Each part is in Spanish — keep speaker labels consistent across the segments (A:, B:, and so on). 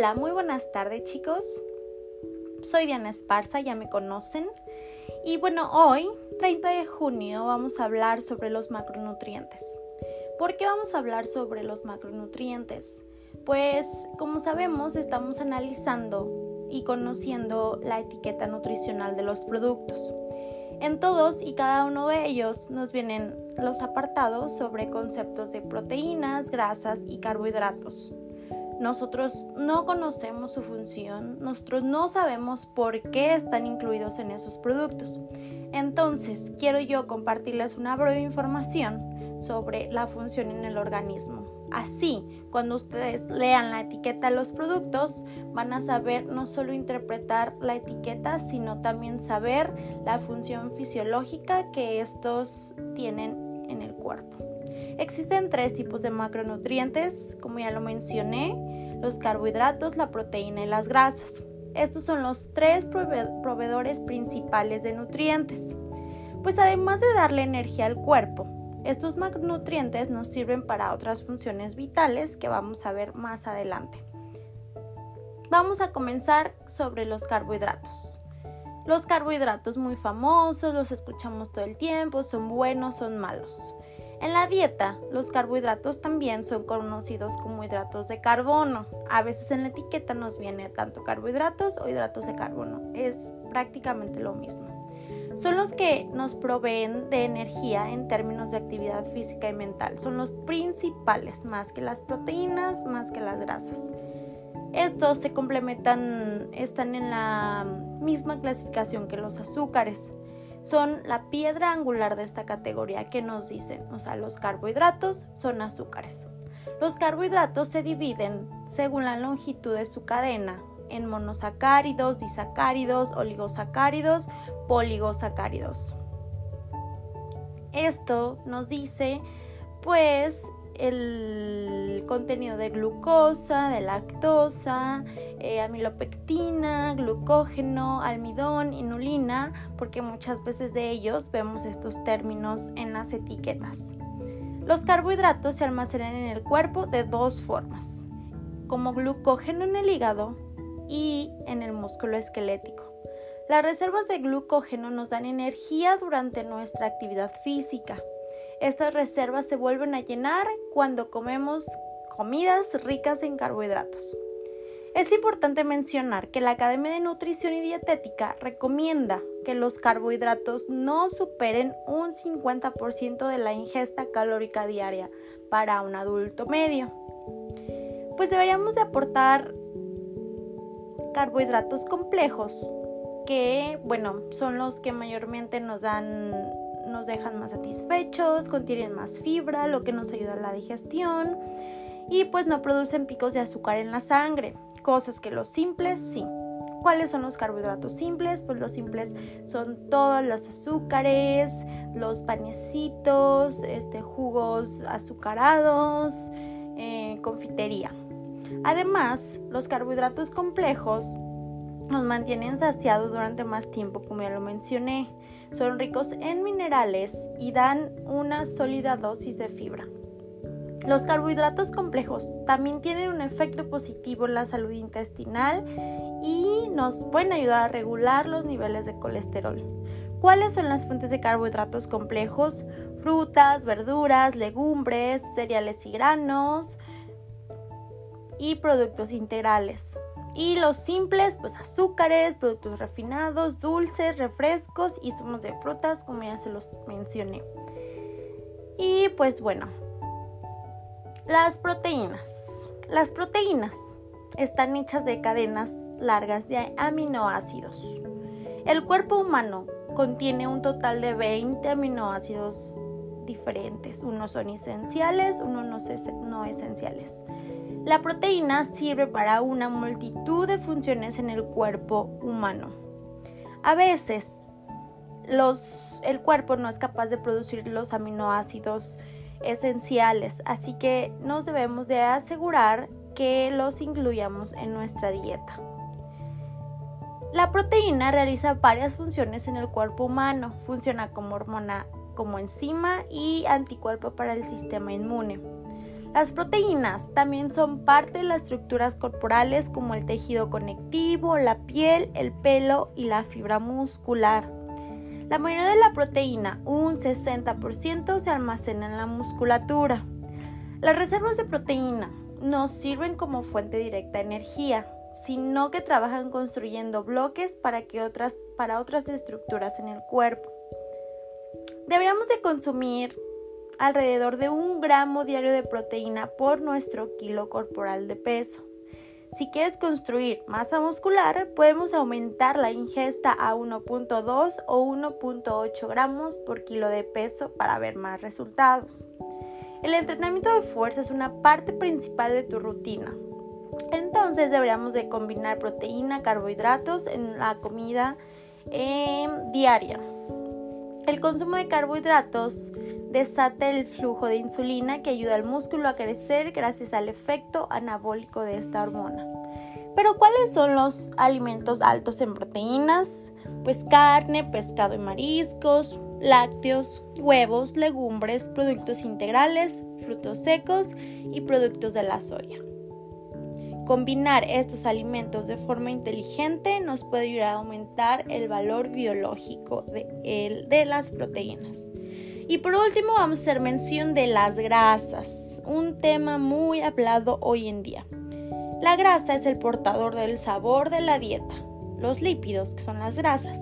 A: Hola, muy buenas tardes chicos. Soy Diana Esparza, ya me conocen. Y bueno, hoy, 30 de junio, vamos a hablar sobre los macronutrientes. ¿Por qué vamos a hablar sobre los macronutrientes? Pues como sabemos, estamos analizando y conociendo la etiqueta nutricional de los productos. En todos y cada uno de ellos nos vienen los apartados sobre conceptos de proteínas, grasas y carbohidratos. Nosotros no conocemos su función, nosotros no sabemos por qué están incluidos en esos productos. Entonces, quiero yo compartirles una breve información sobre la función en el organismo. Así, cuando ustedes lean la etiqueta de los productos, van a saber no solo interpretar la etiqueta, sino también saber la función fisiológica que estos tienen en el cuerpo. Existen tres tipos de macronutrientes, como ya lo mencioné, los carbohidratos, la proteína y las grasas. Estos son los tres proveedores principales de nutrientes. Pues además de darle energía al cuerpo, estos macronutrientes nos sirven para otras funciones vitales que vamos a ver más adelante. Vamos a comenzar sobre los carbohidratos. Los carbohidratos muy famosos, los escuchamos todo el tiempo, son buenos, son malos. En la dieta, los carbohidratos también son conocidos como hidratos de carbono. A veces en la etiqueta nos viene tanto carbohidratos o hidratos de carbono. Es prácticamente lo mismo son los que nos proveen de energía en términos de actividad física y mental. Son los principales, más que las proteínas, más que las grasas. Estos se complementan, están en la misma clasificación que los azúcares. Son la piedra angular de esta categoría que nos dicen, o sea, los carbohidratos son azúcares. Los carbohidratos se dividen según la longitud de su cadena en monosacáridos, disacáridos, oligosacáridos, poligosacáridos. Esto nos dice pues el contenido de glucosa, de lactosa, eh, amilopectina, glucógeno, almidón, inulina, porque muchas veces de ellos vemos estos términos en las etiquetas. Los carbohidratos se almacenan en el cuerpo de dos formas, como glucógeno en el hígado y en el músculo esquelético. Las reservas de glucógeno nos dan energía durante nuestra actividad física. Estas reservas se vuelven a llenar cuando comemos comidas ricas en carbohidratos. Es importante mencionar que la Academia de Nutrición y Dietética recomienda que los carbohidratos no superen un 50% de la ingesta calórica diaria para un adulto medio. Pues deberíamos de aportar carbohidratos complejos, que, bueno, son los que mayormente nos dan nos dejan más satisfechos, contienen más fibra, lo que nos ayuda a la digestión y pues no producen picos de azúcar en la sangre, cosas que los simples sí. ¿Cuáles son los carbohidratos simples? Pues los simples son todos los azúcares, los panecitos, este, jugos azucarados, eh, confitería. Además, los carbohidratos complejos nos mantienen saciados durante más tiempo, como ya lo mencioné. Son ricos en minerales y dan una sólida dosis de fibra. Los carbohidratos complejos también tienen un efecto positivo en la salud intestinal y nos pueden ayudar a regular los niveles de colesterol. ¿Cuáles son las fuentes de carbohidratos complejos? Frutas, verduras, legumbres, cereales y granos, y productos integrales. Y los simples, pues azúcares, productos refinados, dulces, refrescos y zumos de frutas, como ya se los mencioné. Y pues bueno, las proteínas. Las proteínas están hechas de cadenas largas de aminoácidos. El cuerpo humano contiene un total de 20 aminoácidos diferentes. Unos son esenciales, unos no esenciales. La proteína sirve para una multitud de funciones en el cuerpo humano. A veces el cuerpo no es capaz de producir los aminoácidos esenciales, así que nos debemos de asegurar que los incluyamos en nuestra dieta. La proteína realiza varias funciones en el cuerpo humano. Funciona como hormona, como enzima y anticuerpo para el sistema inmune. Las proteínas también son parte de las estructuras corporales como el tejido conectivo, la piel, el pelo y la fibra muscular. La mayoría de la proteína, un 60%, se almacena en la musculatura. Las reservas de proteína no sirven como fuente directa de energía, sino que trabajan construyendo bloques para, que otras, para otras estructuras en el cuerpo. Deberíamos de consumir alrededor de un gramo diario de proteína por nuestro kilo corporal de peso. Si quieres construir masa muscular, podemos aumentar la ingesta a 1.2 o 1.8 gramos por kilo de peso para ver más resultados. El entrenamiento de fuerza es una parte principal de tu rutina. Entonces deberíamos de combinar proteína, carbohidratos en la comida eh, diaria. El consumo de carbohidratos desata el flujo de insulina que ayuda al músculo a crecer gracias al efecto anabólico de esta hormona. Pero ¿cuáles son los alimentos altos en proteínas? Pues carne, pescado y mariscos, lácteos, huevos, legumbres, productos integrales, frutos secos y productos de la soya. Combinar estos alimentos de forma inteligente nos puede ayudar a aumentar el valor biológico de, las proteínas. Y por último vamos a hacer mención de las grasas, un tema muy hablado hoy en día. La grasa es el portador del sabor de la dieta. Los lípidos, que son las grasas,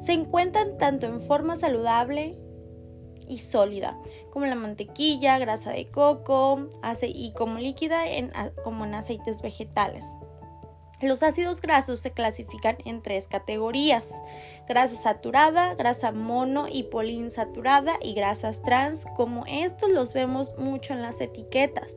A: se encuentran tanto en forma saludable y sólida, como la mantequilla, grasa de coco y como líquida como en aceites vegetales. Los ácidos grasos se clasifican en tres categorías, grasa saturada, grasa mono y poliinsaturada y grasas trans, como estos los vemos mucho en las etiquetas.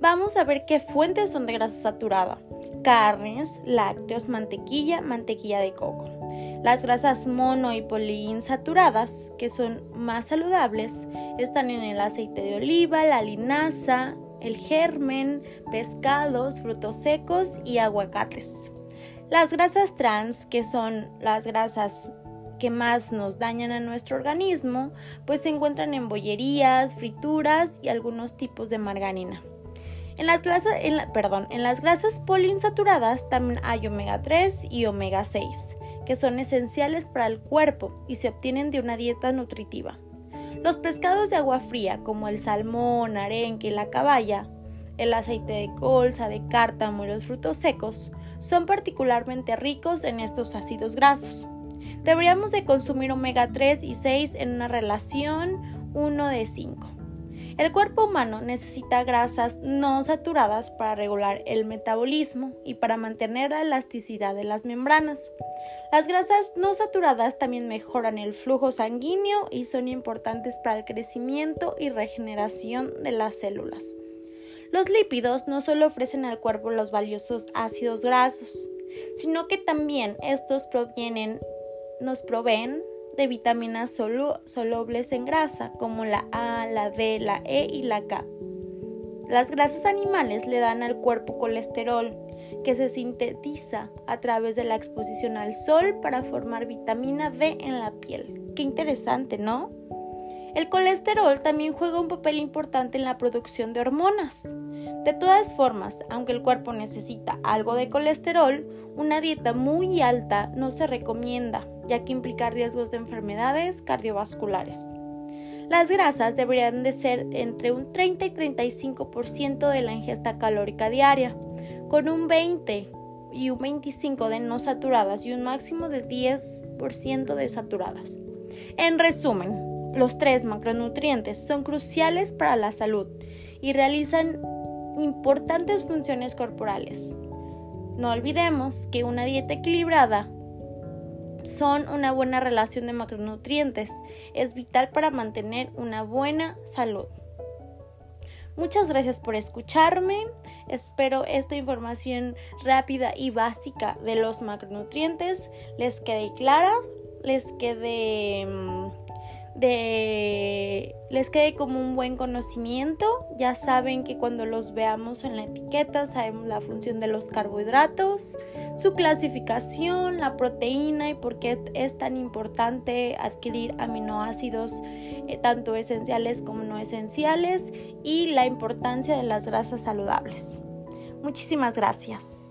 A: Vamos a ver qué fuentes son de grasa saturada. Carnes, lácteos, mantequilla, mantequilla de coco. Las grasas mono y poliinsaturadas, que son más saludables, están en el aceite de oliva, la linaza, el germen, pescados, frutos secos y aguacates. Las grasas trans, que son las grasas que más nos dañan a nuestro organismo, pues se encuentran en bollerías, frituras y algunos tipos de margarina. En las, grasas, perdón, en las grasas poliinsaturadas también hay omega 3 y omega 6 que son esenciales para el cuerpo y se obtienen de una dieta nutritiva. Los pescados de agua fría, como el salmón, arenque y la caballa, el aceite de colza, de cártamo y los frutos secos, son particularmente ricos en estos ácidos grasos. Deberíamos de consumir omega 3 y 6 en una relación 1 de 5. El cuerpo humano necesita grasas no saturadas para regular el metabolismo y para mantener la elasticidad de las membranas. Las grasas no saturadas también mejoran el flujo sanguíneo y son importantes para el crecimiento y regeneración de las células. Los lípidos no solo ofrecen al cuerpo los valiosos ácidos grasos, sino que también estos provienen, nos proveen de vitaminas solubles en grasa, como la A, la D, la E y la K. Las grasas animales le dan al cuerpo colesterol, que se sintetiza a través de la exposición al sol para formar vitamina D en la piel. Qué interesante, ¿no? El colesterol también juega un papel importante en la producción de hormonas. De todas formas, aunque el cuerpo necesita algo de colesterol, una dieta muy alta no se recomienda, ya que implica riesgos de enfermedades cardiovasculares. Las grasas deberían de ser entre un 30 y 35% de la ingesta calórica diaria, con un 20 y un 25 de no saturadas y un máximo de 10% de saturadas. En resumen, los tres macronutrientes son cruciales para la salud y realizan importantes funciones corporales. No olvidemos que una dieta equilibrada son una buena relación de macronutrientes. Es vital para mantener una buena salud. Muchas gracias por escucharme. Espero esta información rápida y básica de los macronutrientes les quede clara, les quede mm, de les quede como un buen conocimiento. Ya saben que cuando los veamos en la etiqueta sabemos la función de los carbohidratos, su clasificación, la proteína y por qué es tan importante adquirir aminoácidos eh, tanto esenciales como no esenciales y la importancia de las grasas saludables. Muchísimas gracias.